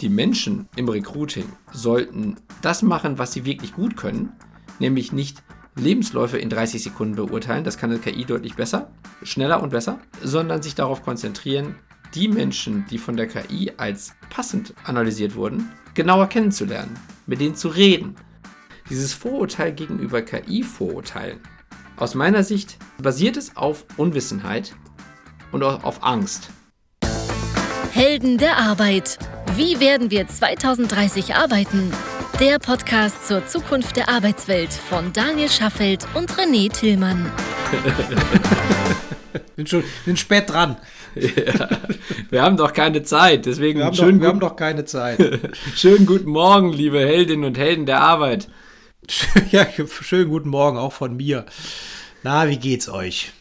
die Menschen im Recruiting sollten das machen, was sie wirklich gut können, nämlich nicht Lebensläufe in 30 Sekunden beurteilen, das kann eine KI deutlich besser, schneller und besser, sondern sich darauf konzentrieren, die Menschen, die von der KI als passend analysiert wurden, genauer kennenzulernen, mit denen zu reden. Dieses Vorurteil gegenüber KI-Vorurteilen, aus meiner Sicht basiert es auf Unwissenheit und auf Angst. Helden der Arbeit. Wie werden wir 2030 arbeiten? Der Podcast zur Zukunft der Arbeitswelt von Daniel Schaffelt und René Tillmann. bin schon bin spät dran. Ja, wir haben doch keine Zeit, deswegen Wir haben, schönen, doch, wir haben guten, doch keine Zeit. schönen guten Morgen, liebe Heldinnen und Helden der Arbeit. ja, schönen guten Morgen auch von mir. Na, wie geht's euch?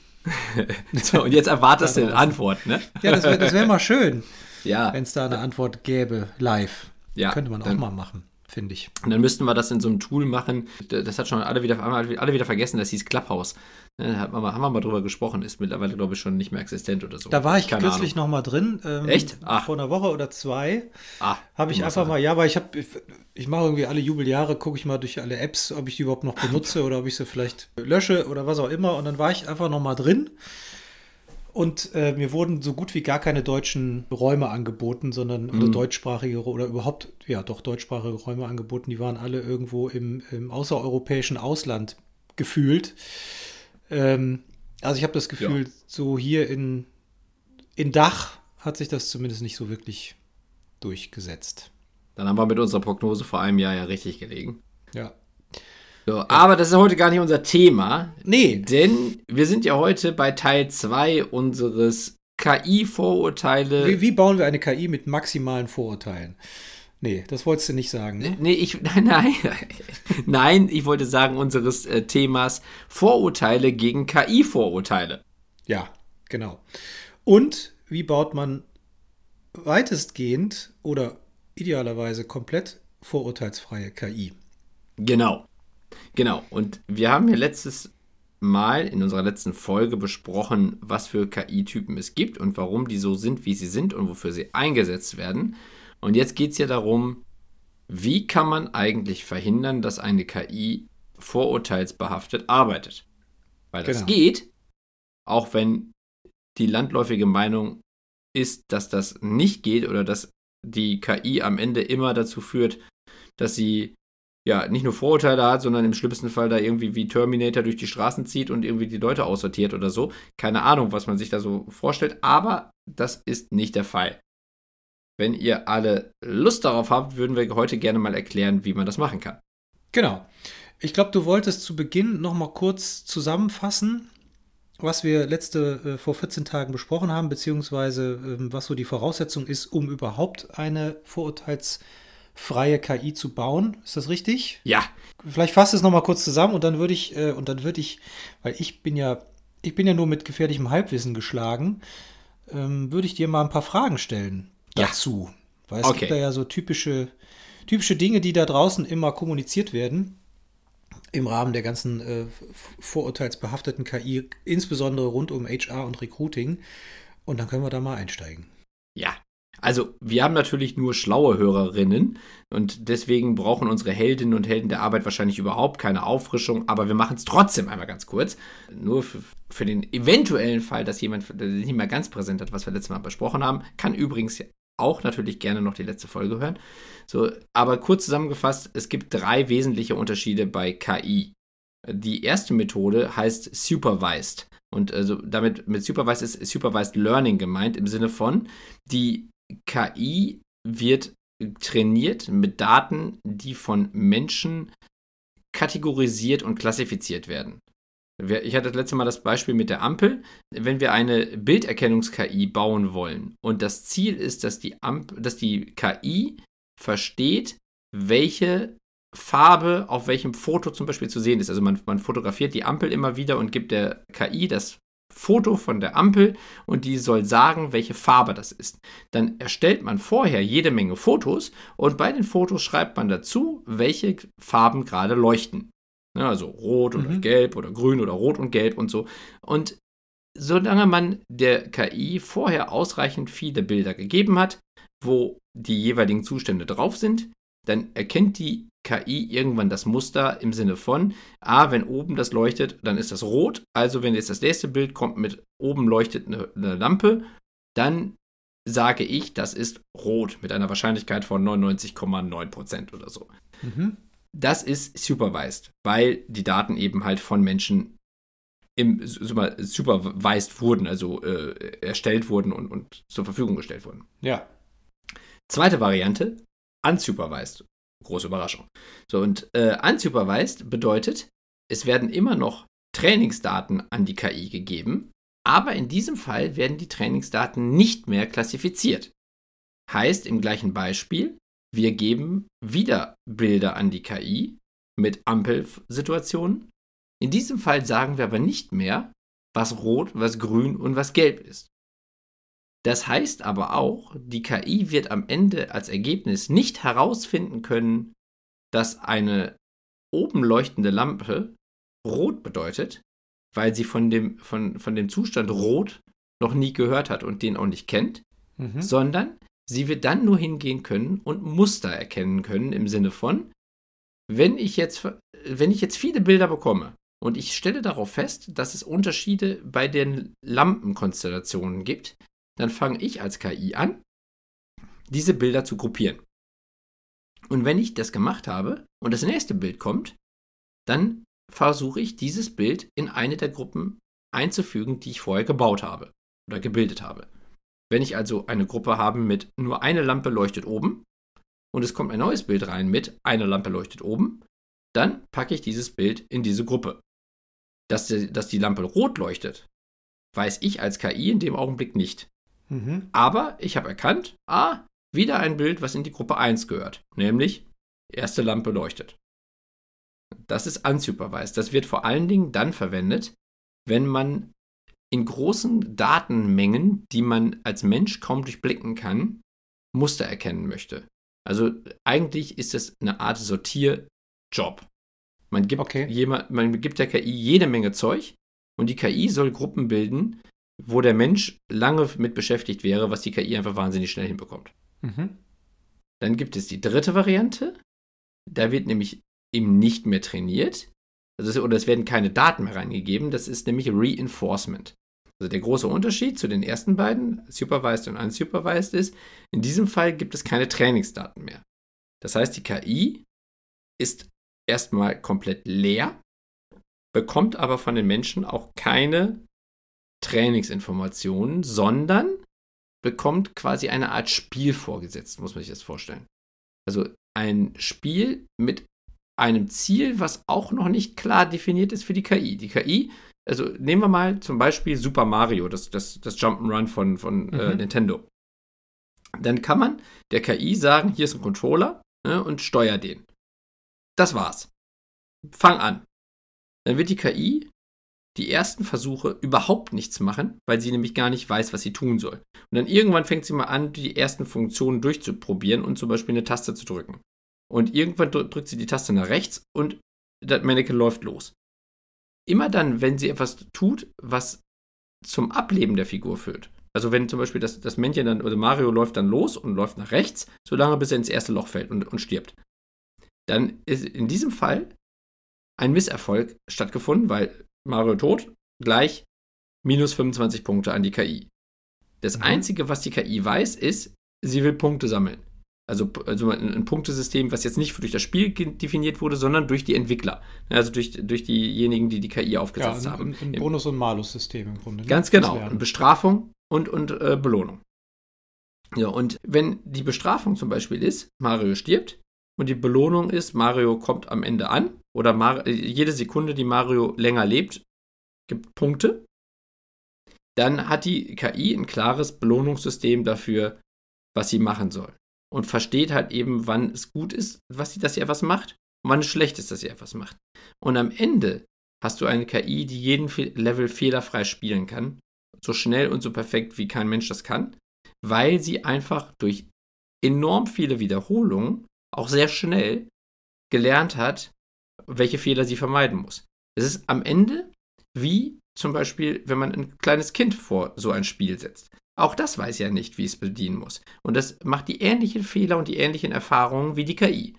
So, und jetzt erwartest du eine Antwort, ne? Ja, das wäre wär mal schön, Ja, wenn es da eine Antwort gäbe, live. Ja, Könnte man auch mal machen, finde ich. und dann müssten wir das in so einem Tool machen. Das hat schon alle wieder, alle wieder vergessen, das hieß Clubhouse. Ne, Haben wir, mal- haben wir mal drüber gesprochen, ist mittlerweile, glaube ich, schon nicht mehr existent oder so. Da war ich Keine kürzlich Ahnung. noch mal drin. ähm, Echt? Ach. Vor einer Woche oder zwei Ah, habe ich einfach mal, ja, weil ich habe, ich, ich mache irgendwie alle Jubeljahre, gucke ich mal durch alle Apps, ob ich die überhaupt noch benutze oder ob ich sie vielleicht lösche oder was auch immer. Und dann war ich einfach noch mal drin. Und äh, mir wurden so gut wie gar keine deutschen Räume angeboten, sondern Mhm. oder deutschsprachige oder überhaupt, ja, doch deutschsprachige Räume angeboten. Die waren alle irgendwo im, im außereuropäischen Ausland gefühlt. Ähm, also ich habe das Gefühl, so hier in, in Dach hat sich das zumindest nicht so wirklich durchgesetzt. Dann haben wir mit unserer Prognose vor einem Jahr ja richtig gelegen. Ja. So, Aber das ist heute gar nicht unser Thema, Nee, denn wir sind ja heute bei Teil 2 unseres KI-Vorurteile. wie, wie bauen wir eine KI mit maximalen Vorurteilen? Nee, das wolltest du nicht sagen. Ne? Nee, ich, nein, nein, nein, ich wollte sagen, unseres äh, Themas Vorurteile gegen KI-Vorurteile. Ja, genau. Und wie baut man weitestgehend oder idealerweise komplett vorurteilsfreie KI? Genau. Genau. Und wir haben ja letztes Mal in unserer letzten Folge besprochen, was für KI-Typen es gibt und warum die so sind, wie sie sind und wofür sie eingesetzt werden. Und jetzt geht es ja darum, wie kann man eigentlich verhindern, dass eine KI vorurteilsbehaftet arbeitet? Weil das Genau. geht, auch wenn die landläufige Meinung ist, dass das nicht geht oder dass die KI am Ende immer dazu führt, dass sie ja nicht nur Vorurteile hat, sondern im schlimmsten Fall da irgendwie wie Terminator durch die Straßen zieht und irgendwie die Leute aussortiert oder so. Keine Ahnung, was man sich da so vorstellt, aber das ist nicht der Fall. Wenn ihr alle Lust darauf habt, würden wir heute gerne mal erklären, wie man das machen kann. Genau. Ich glaube, du wolltest zu Beginn noch mal kurz zusammenfassen, was wir letzte äh, vor 14 Tagen besprochen haben, beziehungsweise ähm, was so die Voraussetzung ist, um überhaupt eine vorurteilsfreie KI zu bauen. Ist das richtig? Ja, Vielleicht fasst es noch mal kurz zusammen und dann würde ich äh, und dann würde ich, weil ich bin ja ich bin ja nur mit gefährlichem Halbwissen geschlagen, ähm, würde ich dir mal ein paar Fragen stellen Ja. dazu, weil es Okay. gibt da ja so typische typische Dinge, die da draußen immer kommuniziert werden im Rahmen der ganzen äh, vorurteilsbehafteten KI, insbesondere rund um HR und Recruiting. Und dann können wir da mal einsteigen. Ja, also wir haben natürlich nur schlaue Hörerinnen und deswegen brauchen unsere Heldinnen und Helden der Arbeit wahrscheinlich überhaupt keine Auffrischung, aber wir machen es trotzdem einmal ganz kurz. Nur für, für den eventuellen Fall, dass jemand nicht mehr ganz präsent hat, was wir letztes Mal besprochen haben, kann übrigens auch natürlich gerne noch die letzte Folge hören. So, aber kurz zusammengefasst, es gibt drei wesentliche Unterschiede bei KI. Die erste Methode heißt Supervised. Und also damit mit Supervised ist Supervised Learning gemeint im Sinne von, die KI wird trainiert mit Daten, die von Menschen kategorisiert und klassifiziert werden. Ich hatte das letzte Mal das Beispiel mit der Ampel. Wenn wir eine Bilderkennungs-KI bauen wollen und das Ziel ist, dass die, Amp dass die KI versteht, welche Farbe auf welchem Foto zum Beispiel zu sehen ist. Also man, man fotografiert die Ampel immer wieder und gibt der KI das Foto von der Ampel und die soll sagen, welche Farbe das ist. Dann erstellt man vorher jede Menge Fotos und bei den Fotos schreibt man dazu, welche Farben gerade leuchten. Ne, also rot oder Mhm. gelb oder grün oder rot und gelb und so. Und solange man der KI vorher ausreichend viele Bilder gegeben hat, wo die jeweiligen Zustände drauf sind, dann erkennt die KI irgendwann das Muster im Sinne von, ah, wenn oben das leuchtet, dann ist das rot. Also wenn jetzt das nächste Bild kommt mit oben leuchtet eine, eine Lampe, dann sage ich, das ist rot mit einer Wahrscheinlichkeit von 99,9% oder so. Mhm. Das ist supervised, weil die Daten eben halt von Menschen im supervised wurden, also äh, erstellt wurden und, und zur Verfügung gestellt wurden. Ja. Zweite Variante, unsupervised. Große Überraschung. So, und äh, unsupervised bedeutet, es werden immer noch Trainingsdaten an die KI gegeben, aber in diesem Fall werden die Trainingsdaten nicht mehr klassifiziert. Heißt im gleichen Beispiel, wir geben wieder Bilder an die KI mit Ampelsituationen. In diesem Fall sagen wir aber nicht mehr, was rot, was grün und was gelb ist. Das heißt aber auch, die KI wird am Ende als Ergebnis nicht herausfinden können, dass eine oben leuchtende Lampe rot bedeutet, weil sie von dem, von, von dem Zustand rot noch nie gehört hat und den auch nicht kennt, mhm. sondern sie wird dann nur hingehen können und Muster erkennen können im Sinne von, wenn ich jetzt, wenn ich jetzt viele Bilder bekomme und ich stelle darauf fest, dass es Unterschiede bei den Lampenkonstellationen gibt, dann fange ich als KI an, diese Bilder zu gruppieren. Und wenn ich das gemacht habe und das nächste Bild kommt, dann versuche ich dieses Bild in eine der Gruppen einzufügen, die ich vorher gebaut habe oder gebildet habe. Wenn ich also eine Gruppe habe mit nur eine Lampe leuchtet oben und es kommt ein neues Bild rein mit eine Lampe leuchtet oben, dann packe ich dieses Bild in diese Gruppe. Dass die, dass die Lampe rot leuchtet, weiß ich als KI in dem Augenblick nicht. Mhm. Aber ich habe erkannt, ah, wieder ein Bild, was in die Gruppe 1 gehört, nämlich erste Lampe leuchtet. Das ist unsupervised. Das wird vor allen Dingen dann verwendet, wenn man in großen Datenmengen, die man als Mensch kaum durchblicken kann, Muster erkennen möchte. Also eigentlich ist es eine Art Sortierjob. Man gibt, okay. jemand, man gibt der KI jede Menge Zeug und die KI soll Gruppen bilden, wo der Mensch lange mit beschäftigt wäre, was die KI einfach wahnsinnig schnell hinbekommt. Mhm. Dann gibt es die dritte Variante. Da wird nämlich eben nicht mehr trainiert. Also, oder es werden keine Daten mehr reingegeben. Das ist nämlich Reinforcement. Also der große Unterschied zu den ersten beiden, supervised und unsupervised, ist, in diesem Fall gibt es keine Trainingsdaten mehr. Das heißt, die KI ist erstmal komplett leer, bekommt aber von den Menschen auch keine Trainingsinformationen, sondern bekommt quasi eine Art Spiel vorgesetzt, muss man sich das vorstellen. Also ein Spiel mit einem Ziel, was auch noch nicht klar definiert ist für die KI. Die KI, also nehmen wir mal zum Beispiel Super Mario, das, das, das Jump'n'Run von, von äh, mhm. äh, Nintendo. Dann kann man der KI sagen, hier ist ein Controller ne, und steuer den. Das war's. Fang an. Dann wird die KI die ersten Versuche überhaupt nichts machen, weil sie nämlich gar nicht weiß, was sie tun soll. Und dann irgendwann fängt sie mal an, die ersten Funktionen durchzuprobieren und zum Beispiel eine Taste zu drücken. Und irgendwann drückt sie die Taste nach rechts und das Mannequin läuft los. Immer dann, wenn sie etwas tut, was zum Ableben der Figur führt. Also wenn zum Beispiel das, das Männchen dann, oder Mario läuft dann los und läuft nach rechts, solange bis er ins erste Loch fällt und, und stirbt. Dann ist in diesem Fall ein Misserfolg stattgefunden, weil Mario tot gleich minus 25 Punkte an die KI. Das mhm. Einzige, was die KI weiß, ist, sie will Punkte sammeln. Also, also ein, Punktesystem, was jetzt nicht durch das Spiel definiert wurde, sondern durch die Entwickler. Also durch, durch diejenigen, die die KI aufgesetzt ja, ein, haben. Ein Bonus- und Malus-System im Grunde. Ne? Ganz genau. Bestrafung und, und äh, Belohnung. Ja, und wenn die Bestrafung zum Beispiel ist, Mario stirbt, und die Belohnung ist, Mario kommt am Ende an, oder Mar jede Sekunde, die Mario länger lebt, gibt Punkte, dann hat die KI ein klares Belohnungssystem dafür, was sie machen soll. Und versteht halt eben, wann es gut ist, was sie, dass sie etwas macht und wann es schlecht ist, dass sie etwas macht. Und am Ende hast du eine KI, die jeden Level fehlerfrei spielen kann, so schnell und so perfekt, wie kein Mensch das kann, weil sie einfach durch enorm viele Wiederholungen auch sehr schnell gelernt hat, welche Fehler sie vermeiden muss. Es ist am Ende wie zum Beispiel, wenn man ein kleines Kind vor so ein Spiel setzt. Auch das weiß ja nicht, wie es bedienen muss. Und das macht die ähnlichen Fehler und die ähnlichen Erfahrungen wie die KI.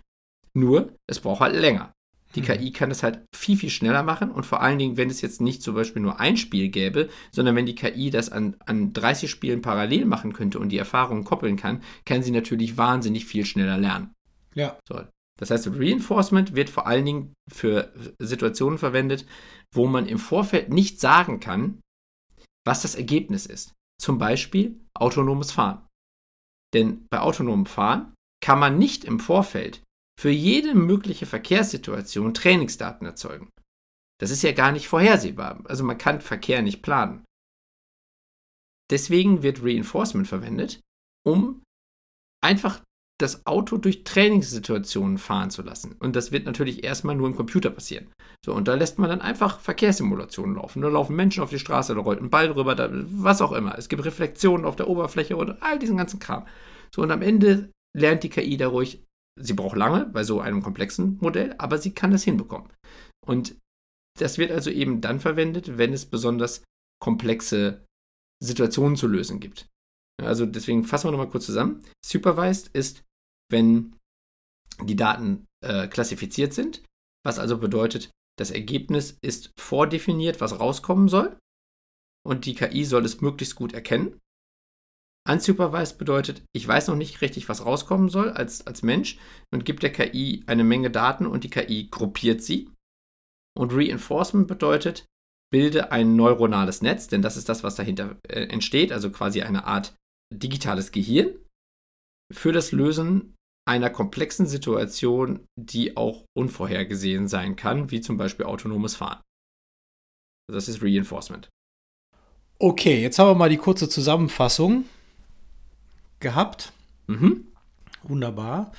Nur, es braucht halt länger. Die mhm. KI kann das halt viel, viel schneller machen und vor allen Dingen, wenn es jetzt nicht zum Beispiel nur ein Spiel gäbe, sondern wenn die KI das an, an 30 Spielen parallel machen könnte und die Erfahrungen koppeln kann, kann sie natürlich wahnsinnig viel schneller lernen. Ja. So. Das heißt, Reinforcement wird vor allen Dingen für Situationen verwendet, wo man im Vorfeld nicht sagen kann, was das Ergebnis ist. Zum Beispiel autonomes Fahren. Denn bei autonomem Fahren kann man nicht im Vorfeld für jede mögliche Verkehrssituation Trainingsdaten erzeugen. Das ist ja gar nicht vorhersehbar. Also man kann Verkehr nicht planen. Deswegen wird Reinforcement verwendet, um einfach das Auto durch Trainingssituationen fahren zu lassen. Und das wird natürlich erstmal nur im Computer passieren. So, und da lässt man dann einfach Verkehrssimulationen laufen. Da laufen Menschen auf die Straße, da rollt ein Ball drüber, da, was auch immer. Es gibt Reflexionen auf der Oberfläche und all diesen ganzen Kram. So, und am Ende lernt die KI da ruhig Sie braucht lange bei so einem komplexen Modell, aber sie kann das hinbekommen. Und das wird also eben dann verwendet, wenn es besonders komplexe Situationen zu lösen gibt. Also deswegen fassen wir nochmal kurz zusammen. Supervised ist, wenn die Daten äh, klassifiziert sind, was also bedeutet, das Ergebnis ist vordefiniert, was rauskommen soll. Und die KI soll es möglichst gut erkennen. Unsupervised bedeutet, ich weiß noch nicht richtig, was rauskommen soll als, als Mensch und gibt der KI eine Menge Daten und die KI gruppiert sie. Und Reinforcement bedeutet, bilde ein neuronales Netz, denn das ist das, was dahinter äh, entsteht, also quasi eine Art digitales Gehirn für das Lösen einer komplexen Situation, die auch unvorhergesehen sein kann, wie zum Beispiel autonomes Fahren. Das ist Reinforcement. Okay, jetzt haben wir mal die kurze Zusammenfassung gehabt. Mhm. Wunderbar.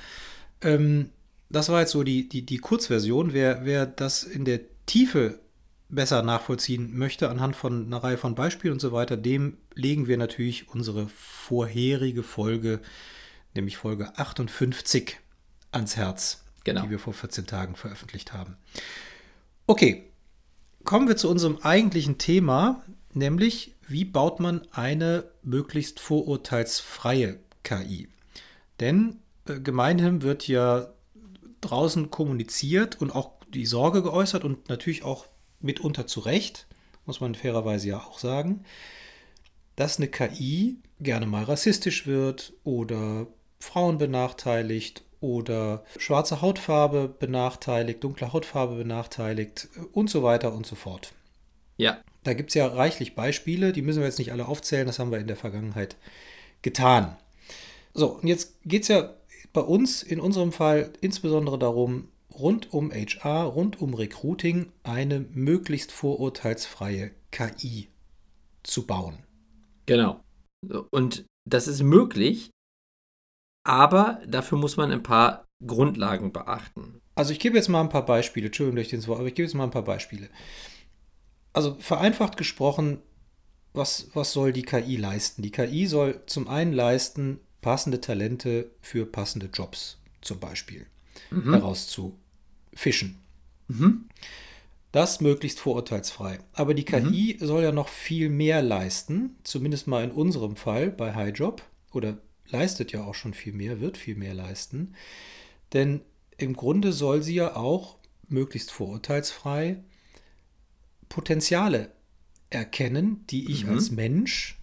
Ähm, das war jetzt so die, die, die Kurzversion. Wer, wer das in der Tiefe besser nachvollziehen möchte, anhand von einer Reihe von Beispielen und so weiter, dem legen wir natürlich unsere vorherige Folge, nämlich Folge 58, ans Herz, genau. die wir vor 14 Tagen veröffentlicht haben. Okay, kommen wir zu unserem eigentlichen Thema, nämlich wie baut man eine möglichst vorurteilsfreie KI? Denn äh, gemeinhin wird ja draußen kommuniziert und auch die Sorge geäußert und natürlich auch mitunter zu Recht, muss man fairerweise ja auch sagen, dass eine KI gerne mal rassistisch wird oder Frauen benachteiligt oder schwarze Hautfarbe benachteiligt, dunkle Hautfarbe benachteiligt und so weiter und so fort. Ja. Da gibt es ja reichlich Beispiele, die müssen wir jetzt nicht alle aufzählen, das haben wir in der Vergangenheit getan. So, und jetzt geht es ja bei uns in unserem Fall insbesondere darum, rund um HR, rund um Recruiting eine möglichst vorurteilsfreie KI zu bauen. Genau. Und das ist möglich, aber dafür muss man ein paar Grundlagen beachten. Also ich gebe jetzt mal ein paar Beispiele, Entschuldigung durch den Wort, aber ich gebe jetzt mal ein paar Beispiele also vereinfacht gesprochen, was, was soll die KI leisten? Die KI soll zum einen leisten, passende Talente für passende Jobs zum Beispiel mhm. herauszufischen. Mhm. Das möglichst vorurteilsfrei. Aber die KI mhm. soll ja noch viel mehr leisten, zumindest mal in unserem Fall bei HighJob, oder leistet ja auch schon viel mehr, wird viel mehr leisten. Denn im Grunde soll sie ja auch möglichst vorurteilsfrei Potenziale erkennen, die ich mhm. als Mensch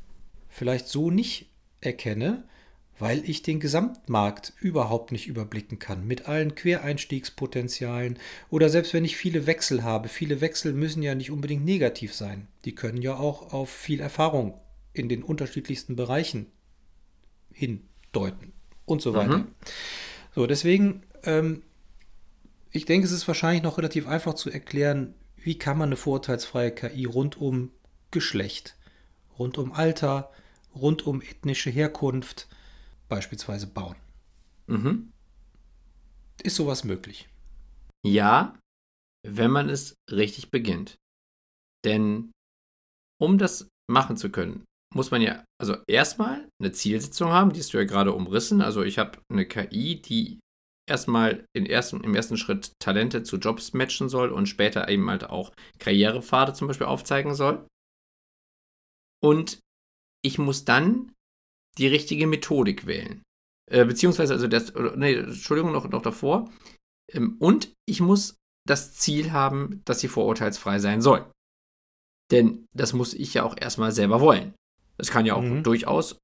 vielleicht so nicht erkenne, weil ich den Gesamtmarkt überhaupt nicht überblicken kann, mit allen Quereinstiegspotenzialen oder selbst wenn ich viele Wechsel habe. Viele Wechsel müssen ja nicht unbedingt negativ sein. Die können ja auch auf viel Erfahrung in den unterschiedlichsten Bereichen hindeuten und so weiter. Mhm. So, deswegen, ähm, ich denke, es ist wahrscheinlich noch relativ einfach zu erklären, wie kann man eine vorurteilsfreie KI rund um Geschlecht, rund um Alter, rund um ethnische Herkunft beispielsweise bauen. Mhm. Ist sowas möglich? Ja, wenn man es richtig beginnt. Denn um das machen zu können, muss man ja also erstmal eine Zielsetzung haben, die hast du ja gerade umrissen. Also ich habe eine KI, die erstmal in ersten, im ersten Schritt Talente zu Jobs matchen soll und später eben halt auch Karrierepfade zum Beispiel aufzeigen soll. Und ich muss dann die richtige Methodik wählen. Äh, beziehungsweise, also das, nee, Entschuldigung, noch, noch davor. Ähm, und ich muss das Ziel haben, dass sie vorurteilsfrei sein soll. Denn das muss ich ja auch erstmal selber wollen. Das kann ja auch mhm. durchaus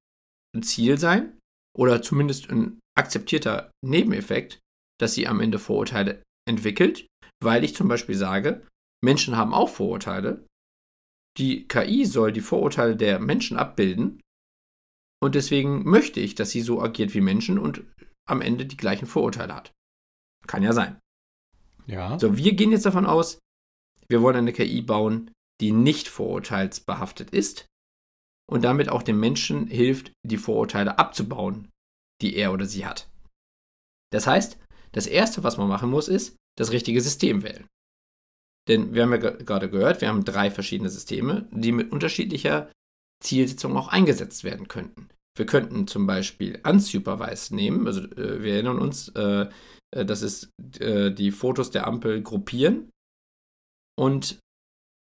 ein Ziel sein oder zumindest ein akzeptierter Nebeneffekt, dass sie am Ende Vorurteile entwickelt, weil ich zum Beispiel sage, Menschen haben auch Vorurteile. Die KI soll die Vorurteile der Menschen abbilden und deswegen möchte ich, dass sie so agiert wie Menschen und am Ende die gleichen Vorurteile hat. Kann ja sein. Ja. So, wir gehen jetzt davon aus, wir wollen eine KI bauen, die nicht vorurteilsbehaftet ist und damit auch dem Menschen hilft, die Vorurteile abzubauen, die er oder sie hat. Das heißt, das Erste, was man machen muss, ist das richtige System wählen. Denn wir haben ja gerade gehört, wir haben drei verschiedene Systeme, die mit unterschiedlicher Zielsetzung auch eingesetzt werden könnten. Wir könnten zum Beispiel unsupervised nehmen, also äh, wir erinnern uns, äh, äh das ist äh, die Fotos der Ampel gruppieren und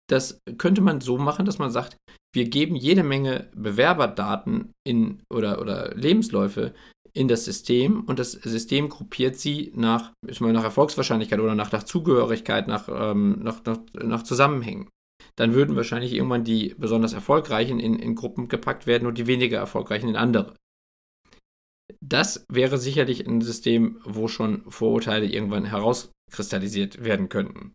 das könnte man so machen, dass man sagt, wir geben jede Menge Bewerberdaten in, oder, oder Lebensläufe in das System und das System gruppiert sie nach, nach Erfolgswahrscheinlichkeit oder nach, nach Zugehörigkeit, nach, ähm, nach, nach, nach Zusammenhängen. Dann würden wahrscheinlich irgendwann die besonders erfolgreichen in, in Gruppen gepackt werden und die weniger erfolgreichen in andere. Das wäre sicherlich ein System, wo schon Vorurteile irgendwann herauskristallisiert werden könnten.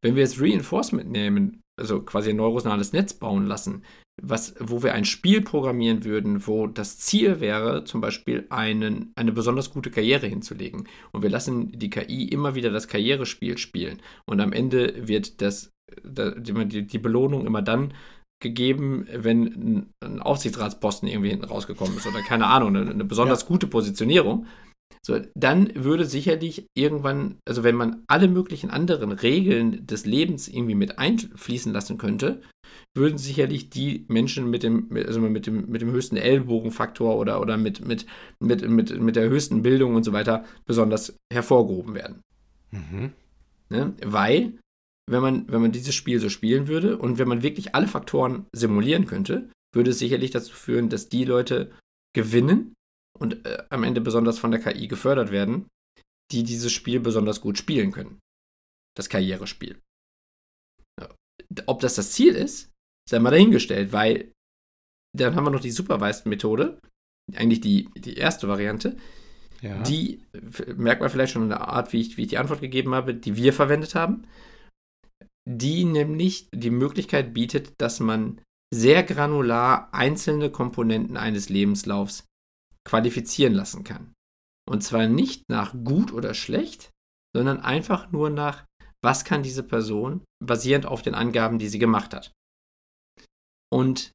Wenn wir jetzt Reinforcement nehmen, also quasi ein neuronales Netz bauen lassen, was, wo wir ein Spiel programmieren würden, wo das Ziel wäre, zum Beispiel einen, eine besonders gute Karriere hinzulegen. Und wir lassen die KI immer wieder das Karrierespiel spielen. Und am Ende wird das, die, die Belohnung immer dann gegeben, wenn ein Aufsichtsratsposten irgendwie hinten rausgekommen ist oder keine Ahnung, eine, eine besonders ja. gute Positionierung. So, dann würde sicherlich irgendwann, also wenn man alle möglichen anderen Regeln des Lebens irgendwie mit einfließen lassen könnte, würden sicherlich die Menschen mit dem, also mit dem, mit dem höchsten Ellbogenfaktor oder, oder mit, mit, mit, mit, mit der höchsten Bildung und so weiter besonders hervorgehoben werden. Mhm. Ne? Weil, wenn man, wenn man dieses Spiel so spielen würde und wenn man wirklich alle Faktoren simulieren könnte, würde es sicherlich dazu führen, dass die Leute gewinnen, und äh, am Ende besonders von der KI gefördert werden, die dieses Spiel besonders gut spielen können. Das Karrierespiel. Ob das das Ziel ist, sei mal dahingestellt, weil dann haben wir noch die Supervised-Methode, eigentlich die, die erste Variante. Ja. Die merkt man vielleicht schon in der Art, wie ich, wie ich die Antwort gegeben habe, die wir verwendet haben. Die nämlich die Möglichkeit bietet, dass man sehr granular einzelne Komponenten eines Lebenslaufs qualifizieren lassen kann. Und zwar nicht nach gut oder schlecht, sondern einfach nur nach, was kann diese Person basierend auf den Angaben, die sie gemacht hat. Und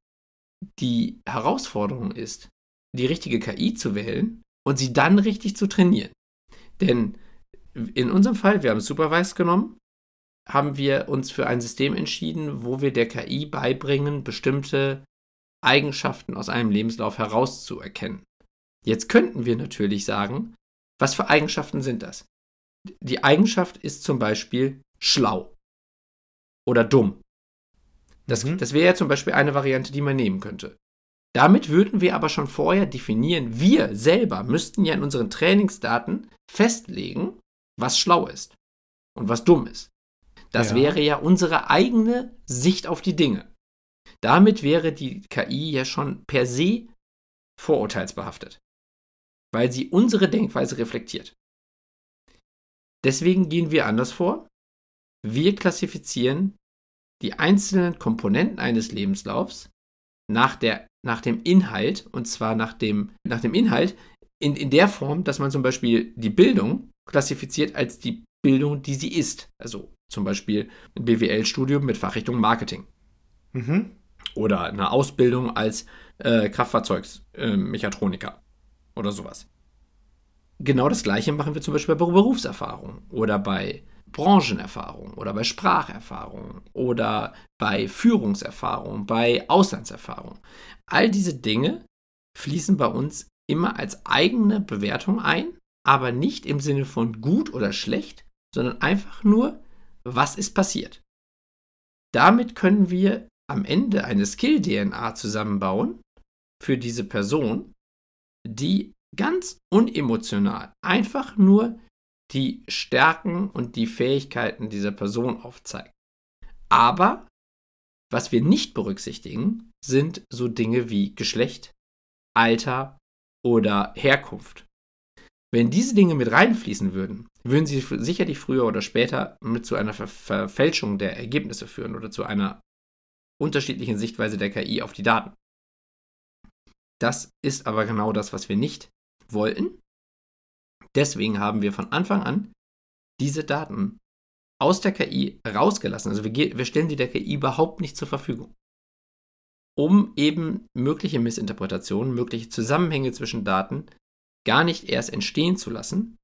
die Herausforderung ist, die richtige KI zu wählen und sie dann richtig zu trainieren. Denn in unserem Fall, wir haben Supervised genommen, haben wir uns für ein System entschieden, wo wir der KI beibringen, bestimmte Eigenschaften aus einem Lebenslauf herauszuerkennen. Jetzt könnten wir natürlich sagen, was für Eigenschaften sind das? Die Eigenschaft ist zum Beispiel schlau oder dumm. Das, mhm. das wäre ja zum Beispiel eine Variante, die man nehmen könnte. Damit würden wir aber schon vorher definieren, wir selber müssten ja in unseren Trainingsdaten festlegen, was schlau ist und was dumm ist. Das ja. wäre ja unsere eigene Sicht auf die Dinge. Damit wäre die KI ja schon per se vorurteilsbehaftet weil sie unsere Denkweise reflektiert. Deswegen gehen wir anders vor. Wir klassifizieren die einzelnen Komponenten eines Lebenslaufs nach, der, nach dem Inhalt, und zwar nach dem, nach dem Inhalt in, in der Form, dass man zum Beispiel die Bildung klassifiziert als die Bildung, die sie ist. Also zum Beispiel ein BWL-Studium mit Fachrichtung Marketing. Mhm. Oder eine Ausbildung als äh, Kraftfahrzeugsmechatroniker. Oder sowas. Genau das gleiche machen wir zum Beispiel bei Berufserfahrung oder bei Branchenerfahrung oder bei Spracherfahrung oder bei Führungserfahrung, bei Auslandserfahrung. All diese Dinge fließen bei uns immer als eigene Bewertung ein, aber nicht im Sinne von gut oder schlecht, sondern einfach nur, was ist passiert. Damit können wir am Ende eine Skill-DNA zusammenbauen für diese Person, die ganz unemotional einfach nur die Stärken und die Fähigkeiten dieser Person aufzeigt. Aber was wir nicht berücksichtigen, sind so Dinge wie Geschlecht, Alter oder Herkunft. Wenn diese Dinge mit reinfließen würden, würden sie sicherlich früher oder später mit zu einer Ver Verfälschung der Ergebnisse führen oder zu einer unterschiedlichen Sichtweise der KI auf die Daten. Das ist aber genau das, was wir nicht wollten. Deswegen haben wir von Anfang an diese Daten aus der KI rausgelassen. Also wir, wir stellen sie der KI überhaupt nicht zur Verfügung, um eben mögliche Missinterpretationen, mögliche Zusammenhänge zwischen Daten gar nicht erst entstehen zu lassen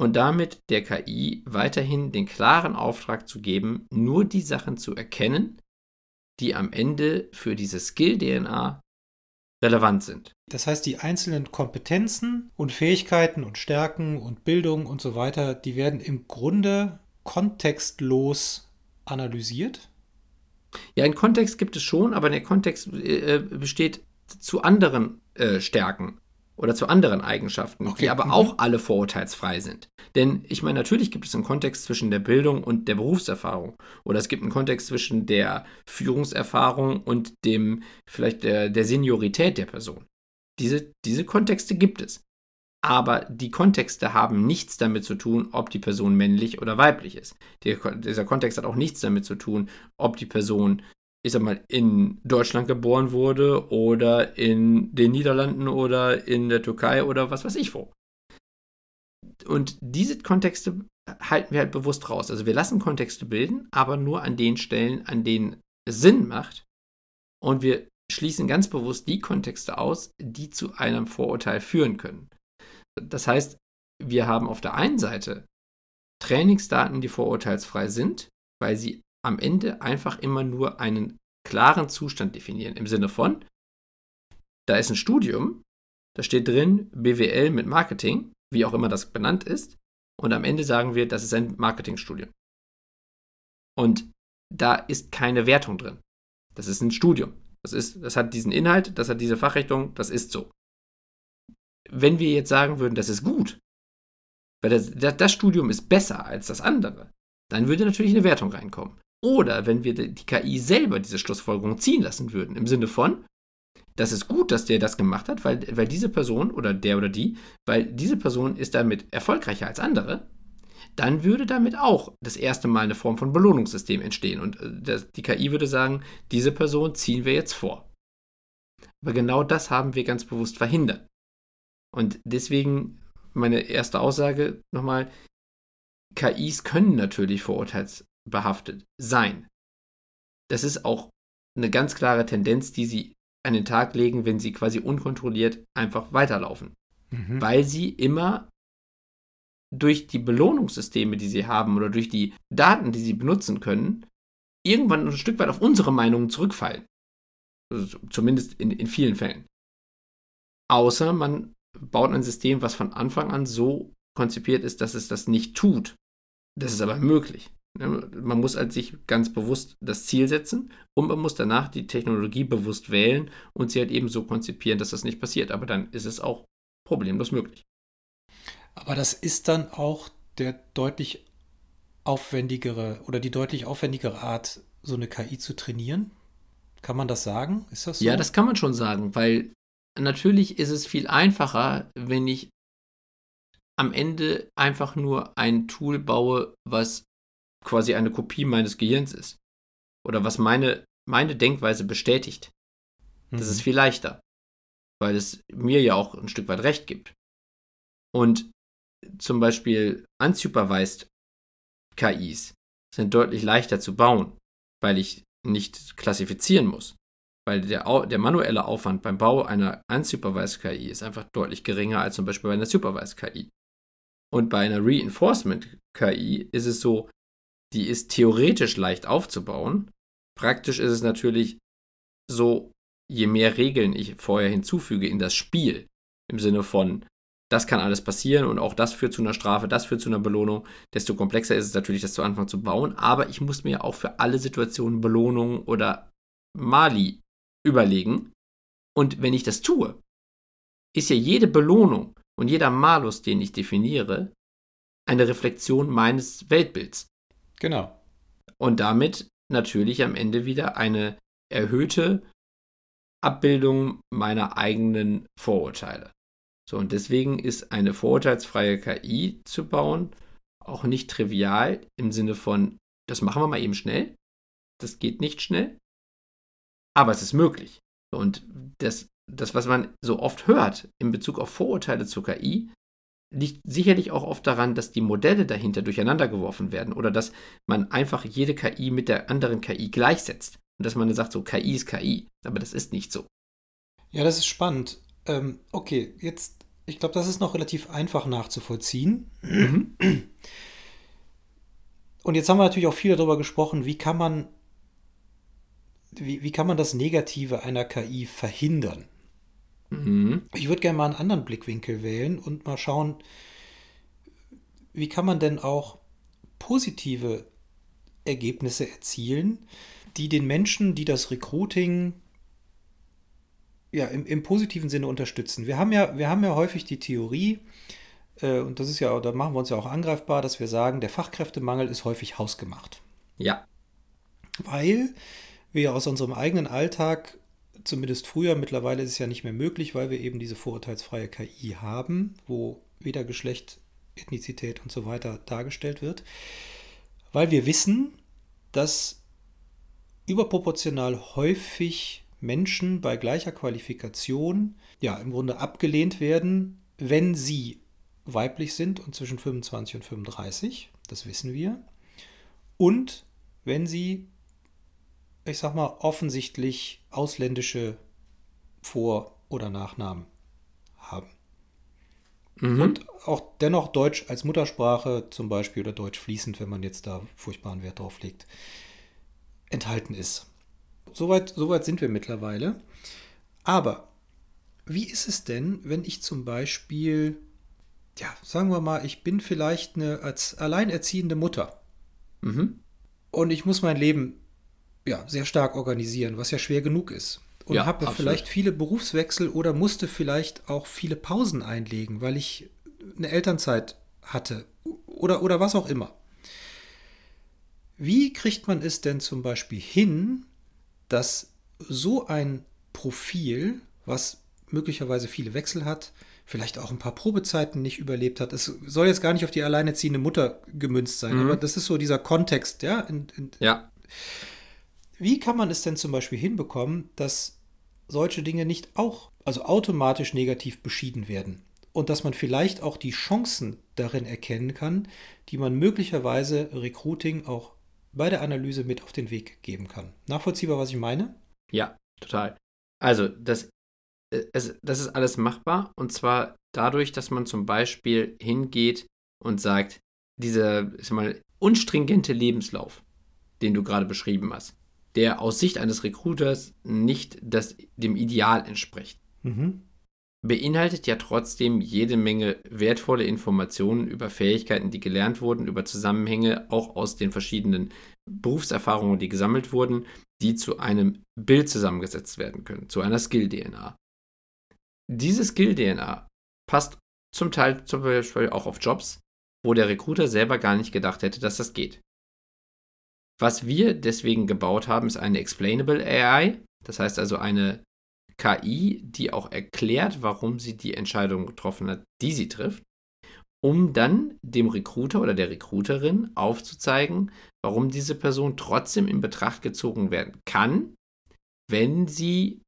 und damit der KI weiterhin den klaren Auftrag zu geben, nur die Sachen zu erkennen, die am Ende für diese Skill-DNA relevant sind. Das heißt, die einzelnen Kompetenzen und Fähigkeiten und Stärken und Bildung und so weiter, die werden im Grunde kontextlos analysiert? Ja, einen Kontext gibt es schon, aber der Kontext äh, besteht zu anderen äh, Stärken oder zu anderen Eigenschaften, okay. die aber mhm. auch alle vorurteilsfrei sind. Denn ich meine, natürlich gibt es einen Kontext zwischen der Bildung und der Berufserfahrung. Oder es gibt einen Kontext zwischen der Führungserfahrung und dem, vielleicht der, der Seniorität der Person. Diese, diese Kontexte gibt es. Aber die Kontexte haben nichts damit zu tun, ob die Person männlich oder weiblich ist. Der, dieser Kontext hat auch nichts damit zu tun, ob die Person ich sag mal, in Deutschland geboren wurde oder in den Niederlanden oder in der Türkei oder was weiß ich wo. Und diese Kontexte halten wir halt bewusst raus. Also wir lassen Kontexte bilden, aber nur an den Stellen, an denen es Sinn macht. Und wir schließen ganz bewusst die Kontexte aus, die zu einem Vorurteil führen können. Das heißt, wir haben auf der einen Seite Trainingsdaten, die vorurteilsfrei sind, weil sie am Ende einfach immer nur einen klaren Zustand definieren. Im Sinne von, da ist ein Studium, da steht drin BWL mit Marketing, wie auch immer das benannt ist. Und am Ende sagen wir, das ist ein Marketingstudium. Und da ist keine Wertung drin. Das ist ein Studium. Das, ist, das hat diesen Inhalt, das hat diese Fachrichtung, das ist so. Wenn wir jetzt sagen würden, das ist gut, weil das, das Studium ist besser als das andere, dann würde natürlich eine Wertung reinkommen. Oder wenn wir die KI selber diese Schlussfolgerung ziehen lassen würden, im Sinne von, das ist gut, dass der das gemacht hat, weil, weil diese Person oder der oder die, weil diese Person ist damit erfolgreicher als andere, dann würde damit auch das erste Mal eine Form von Belohnungssystem entstehen. Und äh, das, die KI würde sagen, diese Person ziehen wir jetzt vor. Aber genau das haben wir ganz bewusst verhindert. Und deswegen meine erste Aussage nochmal, KIs können natürlich Vorurteils, behaftet sein. Das ist auch eine ganz klare Tendenz, die sie an den Tag legen, wenn sie quasi unkontrolliert einfach weiterlaufen. Mhm. Weil sie immer durch die Belohnungssysteme, die sie haben oder durch die Daten, die sie benutzen können, irgendwann ein Stück weit auf unsere Meinungen zurückfallen. Also zumindest in, in vielen Fällen. Außer man baut ein System, was von Anfang an so konzipiert ist, dass es das nicht tut. Das ist aber möglich. Man muss halt sich ganz bewusst das Ziel setzen und man muss danach die Technologie bewusst wählen und sie halt eben so konzipieren, dass das nicht passiert. Aber dann ist es auch problemlos möglich. Aber das ist dann auch der deutlich aufwendigere oder die deutlich aufwendigere Art, so eine KI zu trainieren? Kann man das sagen? Ist das so? Ja, das kann man schon sagen, weil natürlich ist es viel einfacher, wenn ich am Ende einfach nur ein Tool baue, was quasi eine Kopie meines Gehirns ist. Oder was meine, meine Denkweise bestätigt. Das mhm. ist viel leichter. Weil es mir ja auch ein Stück weit recht gibt. Und zum Beispiel unsupervised KIs sind deutlich leichter zu bauen, weil ich nicht klassifizieren muss. Weil der, der manuelle Aufwand beim Bau einer unsupervised KI ist einfach deutlich geringer als zum Beispiel bei einer supervised KI. Und bei einer Reinforcement KI ist es so, die ist theoretisch leicht aufzubauen. Praktisch ist es natürlich so, je mehr Regeln ich vorher hinzufüge in das Spiel, im Sinne von, Das kann alles passieren und auch das führt zu einer Strafe, das führt zu einer Belohnung. Desto komplexer ist es natürlich, das zu Anfang zu bauen. Aber ich muss mir auch für alle Situationen Belohnungen oder Mali überlegen. Und wenn ich das tue, ist ja jede Belohnung und jeder Malus, den ich definiere, eine Reflexion meines Weltbilds. Genau. Und damit natürlich am Ende wieder eine erhöhte Abbildung meiner eigenen Vorurteile. So, und deswegen ist eine vorurteilsfreie KI zu bauen auch nicht trivial im Sinne von, das machen wir mal eben schnell. Das geht nicht schnell. Aber es ist möglich. Und das, das, was man so oft hört in Bezug auf Vorurteile zur KI, liegt sicherlich auch oft daran, dass die Modelle dahinter durcheinander geworfen werden oder dass man einfach jede KI mit der anderen KI gleichsetzt. Und dass man sagt, so KI ist KI. Aber das ist nicht so. Ja, das ist spannend. Ähm, okay, jetzt, ich glaube, das ist noch relativ einfach nachzuvollziehen. Mhm. Und jetzt haben wir natürlich auch viel darüber gesprochen, wie kann man, wie, wie kann man das Negative einer KI verhindern? Mhm. Ich würde gerne mal einen anderen Blickwinkel wählen und mal schauen, wie kann man denn auch positive Ergebnisse erzielen, die den Menschen, die das Recruiting ja, im, im positiven Sinne unterstützen. Wir haben ja, wir haben ja häufig die Theorie, äh, und das ist ja, da machen wir uns ja auch angreifbar, dass wir sagen, der Fachkräftemangel ist häufig hausgemacht. Ja. Weil wir aus unserem eigenen Alltag zumindest früher, mittlerweile ist es ja nicht mehr möglich, weil wir eben diese vorurteilsfreie KI haben, wo weder Geschlecht, Ethnizität und so weiter dargestellt wird, weil wir wissen, dass überproportional häufig Menschen bei gleicher Qualifikation ja im Grunde abgelehnt werden, wenn sie weiblich sind und zwischen 25 und 35, das wissen wir, und wenn sie ich sag mal, offensichtlich ausländische Vor- oder Nachnamen haben. Mhm. Und auch dennoch Deutsch als Muttersprache zum Beispiel oder Deutsch fließend, wenn man jetzt da furchtbaren Wert drauf legt, enthalten ist. Soweit, soweit sind wir mittlerweile. Aber wie ist es denn, wenn ich zum Beispiel, ja, sagen wir mal, ich bin vielleicht eine als alleinerziehende Mutter mhm. und ich muss mein Leben ja, sehr stark organisieren, was ja schwer genug ist. Und ja, habe vielleicht viele Berufswechsel oder musste vielleicht auch viele Pausen einlegen, weil ich eine Elternzeit hatte oder, oder was auch immer. Wie kriegt man es denn zum Beispiel hin, dass so ein Profil, was möglicherweise viele Wechsel hat, vielleicht auch ein paar Probezeiten nicht überlebt hat. Es soll jetzt gar nicht auf die alleinerziehende Mutter gemünzt sein, mhm. aber das ist so dieser Kontext, ja. In, in, ja. Wie kann man es denn zum Beispiel hinbekommen, dass solche Dinge nicht auch, also automatisch negativ beschieden werden? Und dass man vielleicht auch die Chancen darin erkennen kann, die man möglicherweise Recruiting auch bei der Analyse mit auf den Weg geben kann. Nachvollziehbar, was ich meine? Ja, total. Also, das, äh, es, das ist alles machbar und zwar dadurch, dass man zum Beispiel hingeht und sagt, dieser, ich sag mal, unstringente Lebenslauf, den du gerade beschrieben hast, der aus Sicht eines Recruiters nicht das, dem Ideal entspricht. Mhm. Beinhaltet ja trotzdem jede Menge wertvolle Informationen über Fähigkeiten, die gelernt wurden, über Zusammenhänge, auch aus den verschiedenen Berufserfahrungen, die gesammelt wurden, die zu einem Bild zusammengesetzt werden können, zu einer Skill-DNA. Diese Skill-DNA passt zum Teil zum Beispiel auch auf Jobs, wo der Recruiter selber gar nicht gedacht hätte, dass das geht. Was wir deswegen gebaut haben, ist eine Explainable AI. Das heißt also eine KI, die auch erklärt, warum sie die Entscheidung getroffen hat, die sie trifft, um dann dem Recruiter oder der Recruiterin aufzuzeigen, warum diese Person trotzdem in Betracht gezogen werden kann, wenn sie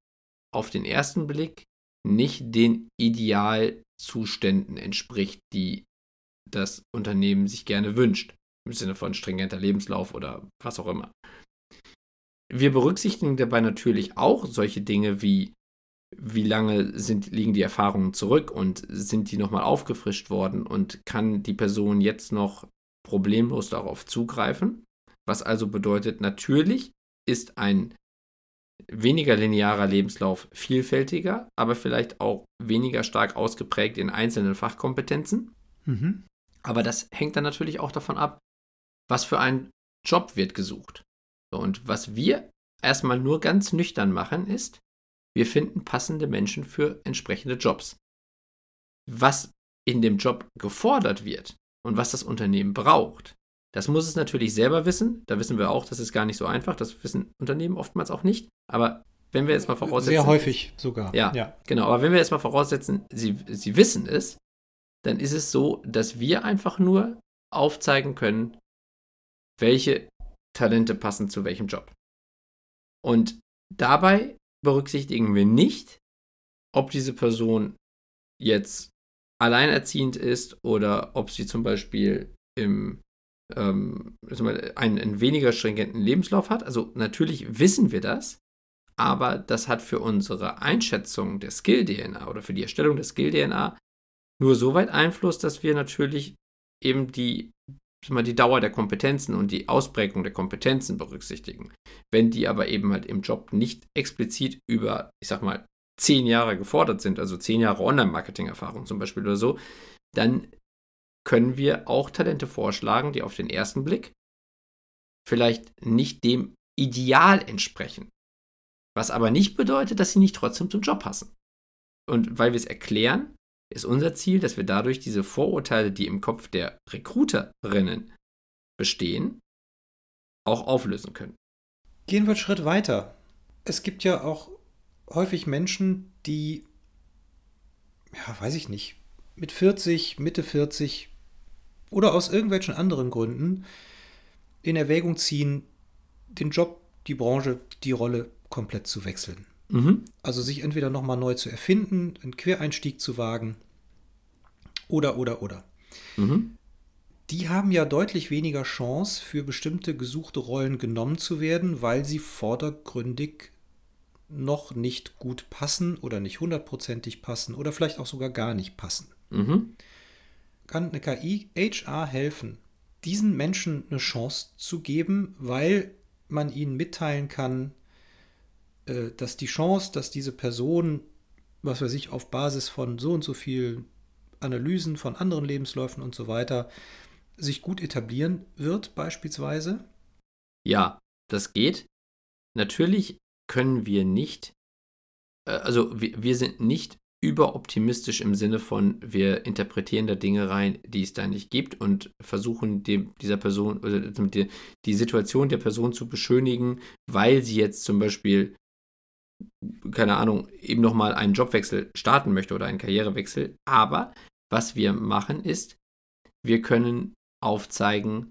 auf den ersten Blick nicht den Idealzuständen entspricht, die das Unternehmen sich gerne wünscht im Sinne von stringenter Lebenslauf oder was auch immer. Wir berücksichtigen dabei natürlich auch solche Dinge wie, wie lange sind, liegen die Erfahrungen zurück und sind die nochmal aufgefrischt worden und kann die Person jetzt noch problemlos darauf zugreifen. Was also bedeutet, natürlich ist ein weniger linearer Lebenslauf vielfältiger, aber vielleicht auch weniger stark ausgeprägt in einzelnen Fachkompetenzen. Mhm. Aber das hängt dann natürlich auch davon ab, was für ein Job wird gesucht. Und was wir erstmal nur ganz nüchtern machen, ist, wir finden passende Menschen für entsprechende Jobs. Was in dem Job gefordert wird und was das Unternehmen braucht, das muss es natürlich selber wissen. Da wissen wir auch, das ist gar nicht so einfach. Das wissen Unternehmen oftmals auch nicht. Aber wenn wir jetzt mal voraussetzen. Sehr häufig sogar. Ja, ja. genau. Aber wenn wir jetzt mal voraussetzen, sie, sie wissen es, dann ist es so, dass wir einfach nur aufzeigen können, welche Talente passen zu welchem Job. Und dabei berücksichtigen wir nicht, ob diese Person jetzt alleinerziehend ist oder ob sie zum Beispiel im ähm, einen, einen weniger stringenten Lebenslauf hat. Also natürlich wissen wir das, aber das hat für unsere Einschätzung der Skill-DNA oder für die Erstellung der Skill-DNA nur so weit Einfluss, dass wir natürlich eben die, mal, die Dauer der Kompetenzen und die Ausprägung der Kompetenzen berücksichtigen. Wenn die aber eben halt im Job nicht explizit über, ich sag mal, zehn Jahre gefordert sind, also zehn Jahre Online-Marketing-Erfahrung zum Beispiel oder so, dann können wir auch Talente vorschlagen, die auf den ersten Blick vielleicht nicht dem Ideal entsprechen. Was aber nicht bedeutet, dass sie nicht trotzdem zum Job passen. Und weil wir es erklären, ist unser Ziel, dass wir dadurch diese Vorurteile, die im Kopf der Recruiterinnen bestehen, auch auflösen können. Gehen wir einen Schritt weiter. Es gibt ja auch häufig Menschen, die, ja, weiß ich nicht, mit 40, Mitte 40 oder aus irgendwelchen anderen Gründen in Erwägung ziehen, den Job, die Branche, die Rolle komplett zu wechseln. Mhm. Also sich entweder nochmal neu zu erfinden, einen Quereinstieg zu wagen oder, oder, oder. Mhm. Die haben ja deutlich weniger Chance, für bestimmte gesuchte Rollen genommen zu werden, weil sie vordergründig noch nicht gut passen oder nicht hundertprozentig passen oder vielleicht auch sogar gar nicht passen. Mhm kann eine KI HR helfen, diesen Menschen eine Chance zu geben, weil man ihnen mitteilen kann, dass die Chance, dass diese Person, was weiß ich, auf Basis von so und so vielen Analysen von anderen Lebensläufen und so weiter, sich gut etablieren wird, beispielsweise? Ja, das geht. Natürlich können wir nicht, äh, also wir sind nicht überoptimistisch im Sinne von, wir interpretieren da Dinge rein, die es da nicht gibt und versuchen dem, dieser Person oder die, die Situation der Person zu beschönigen, weil sie jetzt zum Beispiel, keine Ahnung, eben nochmal einen Jobwechsel starten möchte oder einen Karrierewechsel. Aber was wir machen ist, wir können aufzeigen,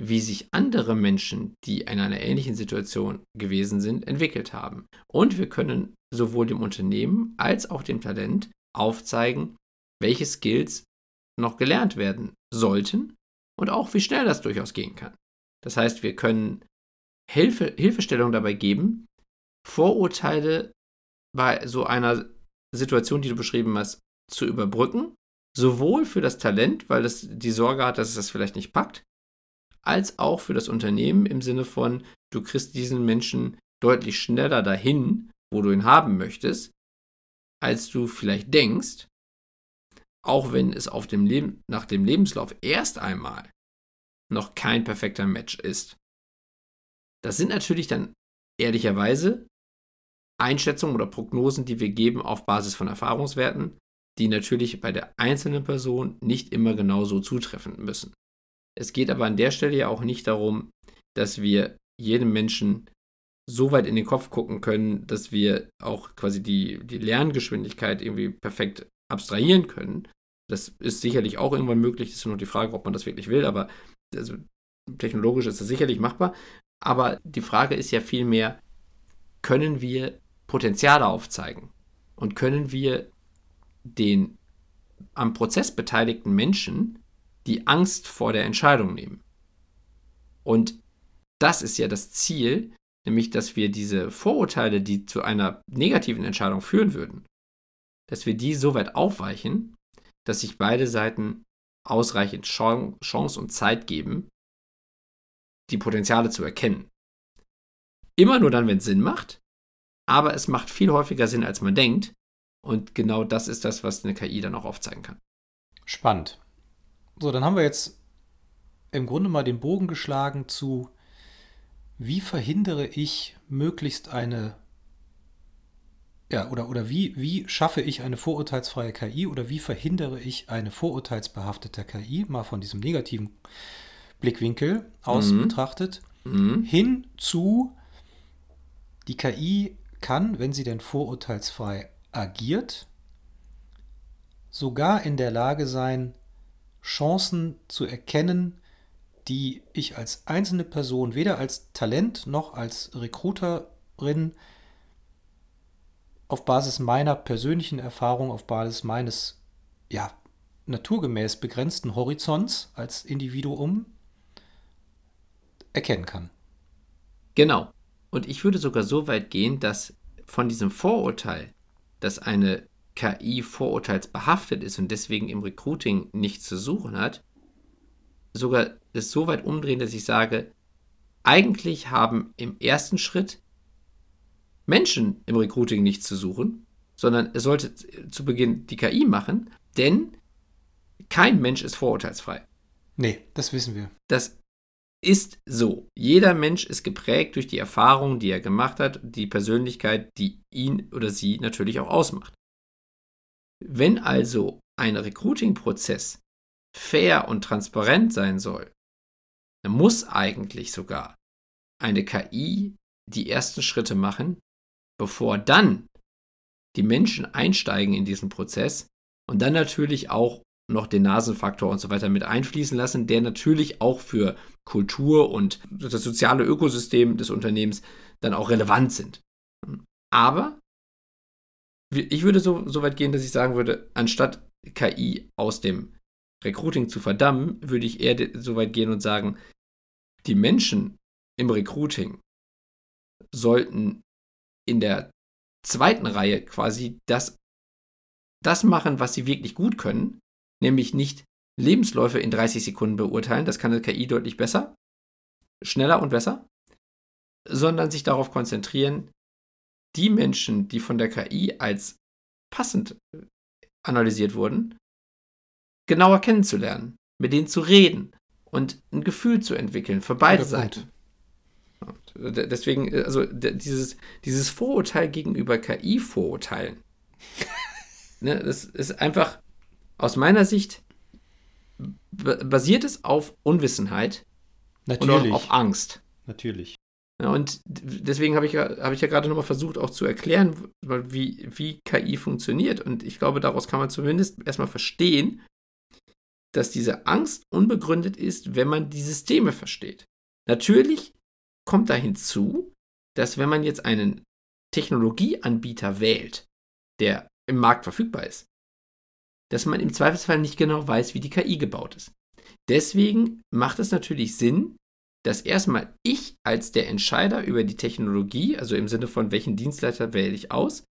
wie sich andere Menschen, die in einer ähnlichen Situation gewesen sind, entwickelt haben. Und wir können sowohl dem Unternehmen als auch dem Talent aufzeigen, welche Skills noch gelernt werden sollten und auch wie schnell das durchaus gehen kann. Das heißt, wir können Hilfe, Hilfestellung dabei geben, Vorurteile bei so einer Situation, die du beschrieben hast, zu überbrücken, sowohl für das Talent, weil es die Sorge hat, dass es das vielleicht nicht packt, als auch für das Unternehmen im Sinne von, du kriegst diesen Menschen deutlich schneller dahin, wo du ihn haben möchtest, als du vielleicht denkst, auch wenn es auf dem Leben, nach dem Lebenslauf erst einmal noch kein perfekter Match ist. Das sind natürlich dann ehrlicherweise Einschätzungen oder Prognosen, die wir geben auf Basis von Erfahrungswerten, die natürlich bei der einzelnen Person nicht immer genauso zutreffen müssen. Es geht aber an der Stelle ja auch nicht darum, dass wir jedem Menschen so weit in den Kopf gucken können, dass wir auch quasi die, die Lerngeschwindigkeit irgendwie perfekt abstrahieren können. Das ist sicherlich auch irgendwann möglich. Das ist nur die Frage, ob man das wirklich will, aber also, technologisch ist das sicherlich machbar. Aber die Frage ist ja vielmehr, können wir Potenziale aufzeigen? Und können wir den am Prozess beteiligten Menschen die Angst vor der Entscheidung nehmen? Und das ist ja das Ziel, nämlich dass wir diese Vorurteile, die zu einer negativen Entscheidung führen würden, dass wir die so weit aufweichen, dass sich beide Seiten ausreichend Chance und Zeit geben, die Potenziale zu erkennen. Immer nur dann, wenn es Sinn macht, aber es macht viel häufiger Sinn, als man denkt. Und genau das ist das, was eine KI dann auch aufzeigen kann. Spannend. So, dann haben wir jetzt im Grunde mal den Bogen geschlagen zu, wie verhindere ich möglichst eine, ja, oder, oder wie, wie schaffe ich eine vorurteilsfreie KI oder wie verhindere ich eine vorurteilsbehaftete KI, mal von diesem negativen Blickwinkel aus mhm. betrachtet, mhm. hin zu, die KI kann, wenn sie denn vorurteilsfrei agiert, sogar in der Lage sein, Chancen zu erkennen, die ich als einzelne Person weder als Talent noch als Recruiterin auf Basis meiner persönlichen Erfahrung, auf Basis meines ja, naturgemäß begrenzten Horizonts als Individuum erkennen kann. Genau. Und ich würde sogar so weit gehen, dass von diesem Vorurteil, dass eine KI vorurteilsbehaftet ist und deswegen im Recruiting nichts zu suchen hat, sogar es so weit umdrehen, dass ich sage, eigentlich haben im ersten Schritt Menschen im Recruiting nichts zu suchen, sondern es sollte zu Beginn die KI machen, denn kein Mensch ist vorurteilsfrei. Nee, das wissen wir. Das ist so. Jeder Mensch ist geprägt durch die Erfahrungen, die er gemacht hat, die Persönlichkeit, die ihn oder sie natürlich auch ausmacht. Wenn also ein Recruiting-Prozess fair und transparent sein soll, dann muss eigentlich sogar eine KI die ersten Schritte machen, bevor dann die Menschen einsteigen in diesen Prozess und dann natürlich auch noch den Nasenfaktor und so weiter mit einfließen lassen, der natürlich auch für Kultur und das soziale Ökosystem des Unternehmens dann auch relevant sind. Aber ich würde so, so weit gehen, dass ich sagen würde, anstatt KI aus dem Recruiting zu verdammen, würde ich eher so weit gehen und sagen, die Menschen im Recruiting sollten in der zweiten Reihe quasi das, das machen, was sie wirklich gut können, nämlich nicht Lebensläufe in 30 Sekunden beurteilen, das kann eine KI deutlich besser, schneller und besser, sondern sich darauf konzentrieren, die Menschen, die von der KI als passend analysiert wurden, genauer kennenzulernen, mit denen zu reden und ein Gefühl zu entwickeln für beide Seiten. Deswegen, also dieses, dieses Vorurteil gegenüber KI-Vorurteilen, ne, das ist einfach aus meiner Sicht basiert es auf Unwissenheit Natürlich. und auf Angst. Natürlich. Ja, und deswegen habe ich, hab ich ja gerade nochmal versucht, auch zu erklären, wie, wie KI funktioniert. Und ich glaube, daraus kann man zumindest erstmal verstehen, dass diese Angst unbegründet ist, wenn man die Systeme versteht. Natürlich kommt da hinzu, dass wenn man jetzt einen Technologieanbieter wählt, der im Markt verfügbar ist, dass man im Zweifelsfall nicht genau weiß, wie die KI gebaut ist. Deswegen macht es natürlich Sinn, dass erstmal ich als der Entscheider über die Technologie, also im Sinne von welchen Dienstleister wähle ich aus,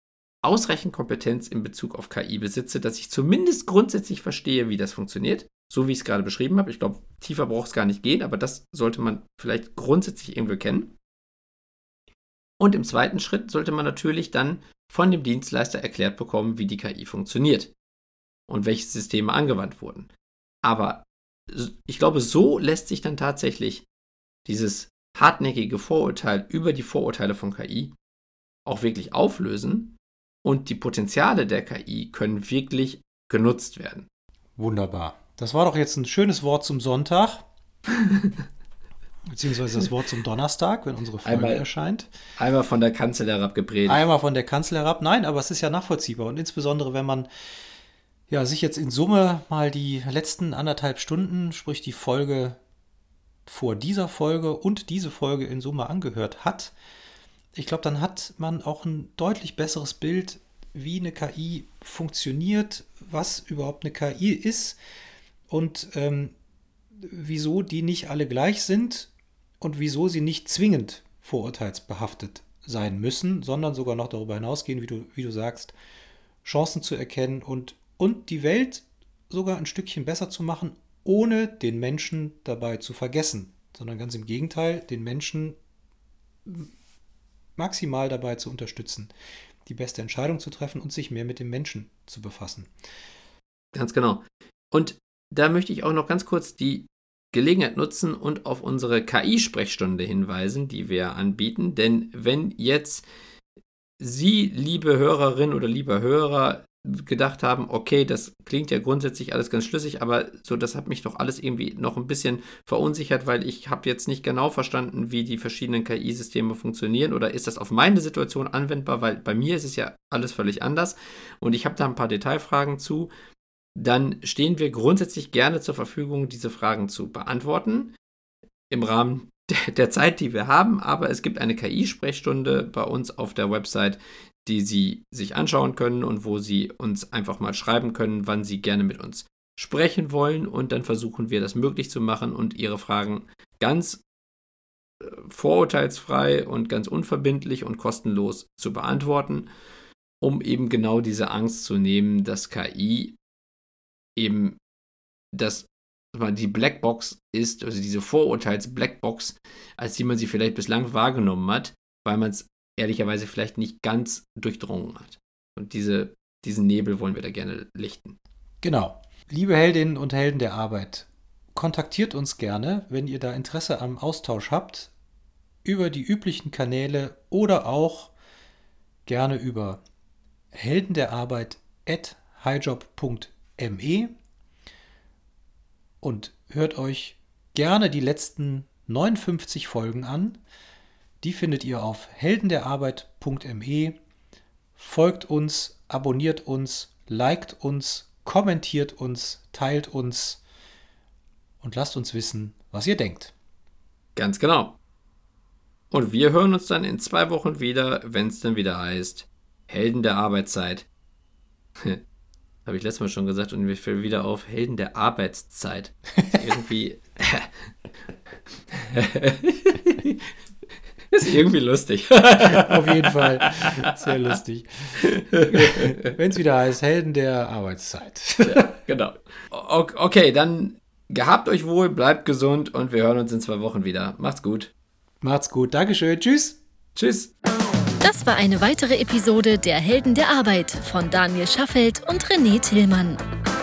ausreichend Kompetenz in Bezug auf KI besitze, dass ich zumindest grundsätzlich verstehe, wie das funktioniert so wie ich es gerade beschrieben habe. Ich glaube, tiefer braucht es gar nicht gehen, aber das sollte man vielleicht grundsätzlich irgendwie kennen. Und im zweiten Schritt sollte man natürlich dann von dem Dienstleister erklärt bekommen, wie die KI funktioniert und welche Systeme angewandt wurden. Aber ich glaube, so lässt sich dann tatsächlich dieses hartnäckige Vorurteil über die Vorurteile von KI auch wirklich auflösen und die Potenziale der KI können wirklich genutzt werden. Wunderbar. Das war doch jetzt ein schönes Wort zum Sonntag. Beziehungsweise das Wort zum Donnerstag, wenn unsere Folge einmal, erscheint. Einmal von der Kanzel herab gepredigt. Einmal von der Kanzel herab. Nein, aber es ist ja nachvollziehbar. Und insbesondere, wenn man ja, sich jetzt in Summe mal die letzten anderthalb Stunden, sprich die Folge vor dieser Folge und diese Folge in Summe angehört hat, ich glaube, dann hat man auch ein deutlich besseres Bild, wie eine KI funktioniert, was überhaupt eine KI ist und ähm, wieso die nicht alle gleich sind und wieso sie nicht zwingend vorurteilsbehaftet sein müssen, sondern sogar noch darüber hinausgehen, wie du, wie du sagst, Chancen zu erkennen und, und die Welt sogar ein Stückchen besser zu machen, ohne den Menschen dabei zu vergessen, sondern ganz im Gegenteil, den Menschen maximal dabei zu unterstützen, die beste Entscheidung zu treffen und sich mehr mit dem Menschen zu befassen. Ganz genau. Und da möchte ich auch noch ganz kurz die Gelegenheit nutzen und auf unsere KI-Sprechstunde hinweisen, die wir anbieten. Denn wenn jetzt Sie, liebe Hörerin oder lieber Hörer, gedacht haben, okay, das klingt ja grundsätzlich alles ganz schlüssig, aber so, das hat mich doch alles irgendwie noch ein bisschen verunsichert, weil ich habe jetzt nicht genau verstanden, wie die verschiedenen KI-Systeme funktionieren oder ist das auf meine Situation anwendbar, weil bei mir ist es ja alles völlig anders und ich habe da ein paar Detailfragen zu, dann stehen wir grundsätzlich gerne zur Verfügung, diese Fragen zu beantworten im Rahmen der Zeit, die wir haben, aber es gibt eine KI-Sprechstunde bei uns auf der Website, die Sie sich anschauen können und wo Sie uns einfach mal schreiben können, wann Sie gerne mit uns sprechen wollen. Und dann versuchen wir das möglich zu machen und Ihre Fragen ganz äh, vorurteilsfrei und ganz unverbindlich und kostenlos zu beantworten, um eben genau diese Angst zu nehmen, dass KI eben das die Blackbox ist, also diese Vorurteils-Blackbox, als die man sie vielleicht bislang wahrgenommen hat, weil man es ehrlicherweise vielleicht nicht ganz durchdrungen hat. Und diese, diesen Nebel wollen wir da gerne lichten. Genau. Liebe Heldinnen und Helden der Arbeit, kontaktiert uns gerne, wenn ihr da Interesse am Austausch habt, über die üblichen Kanäle oder auch gerne über helden der Arbeit at highjob.me und hört euch gerne die letzten 59 Folgen an. Die findet ihr auf heldenderarbeit.me. Folgt uns, abonniert uns, liked uns, kommentiert uns, teilt uns und lasst uns wissen, was ihr denkt. Ganz genau. Und wir hören uns dann in zwei Wochen wieder, wenn es dann wieder heißt Helden der Arbeitszeit. Habe ich letztes Mal schon gesagt und mir fällt wieder auf Helden der Arbeitszeit. Irgendwie. Ist irgendwie lustig. Auf jeden Fall. Sehr lustig. Wenn es wieder heißt, Helden der Arbeitszeit. Ja, genau. Okay, dann gehabt euch wohl, bleibt gesund und wir hören uns in zwei Wochen wieder. Macht's gut. Macht's gut. Dankeschön. Tschüss. Tschüss. Das war eine weitere Episode der Helden der Arbeit von Daniel Schaffelt und René Tillmann.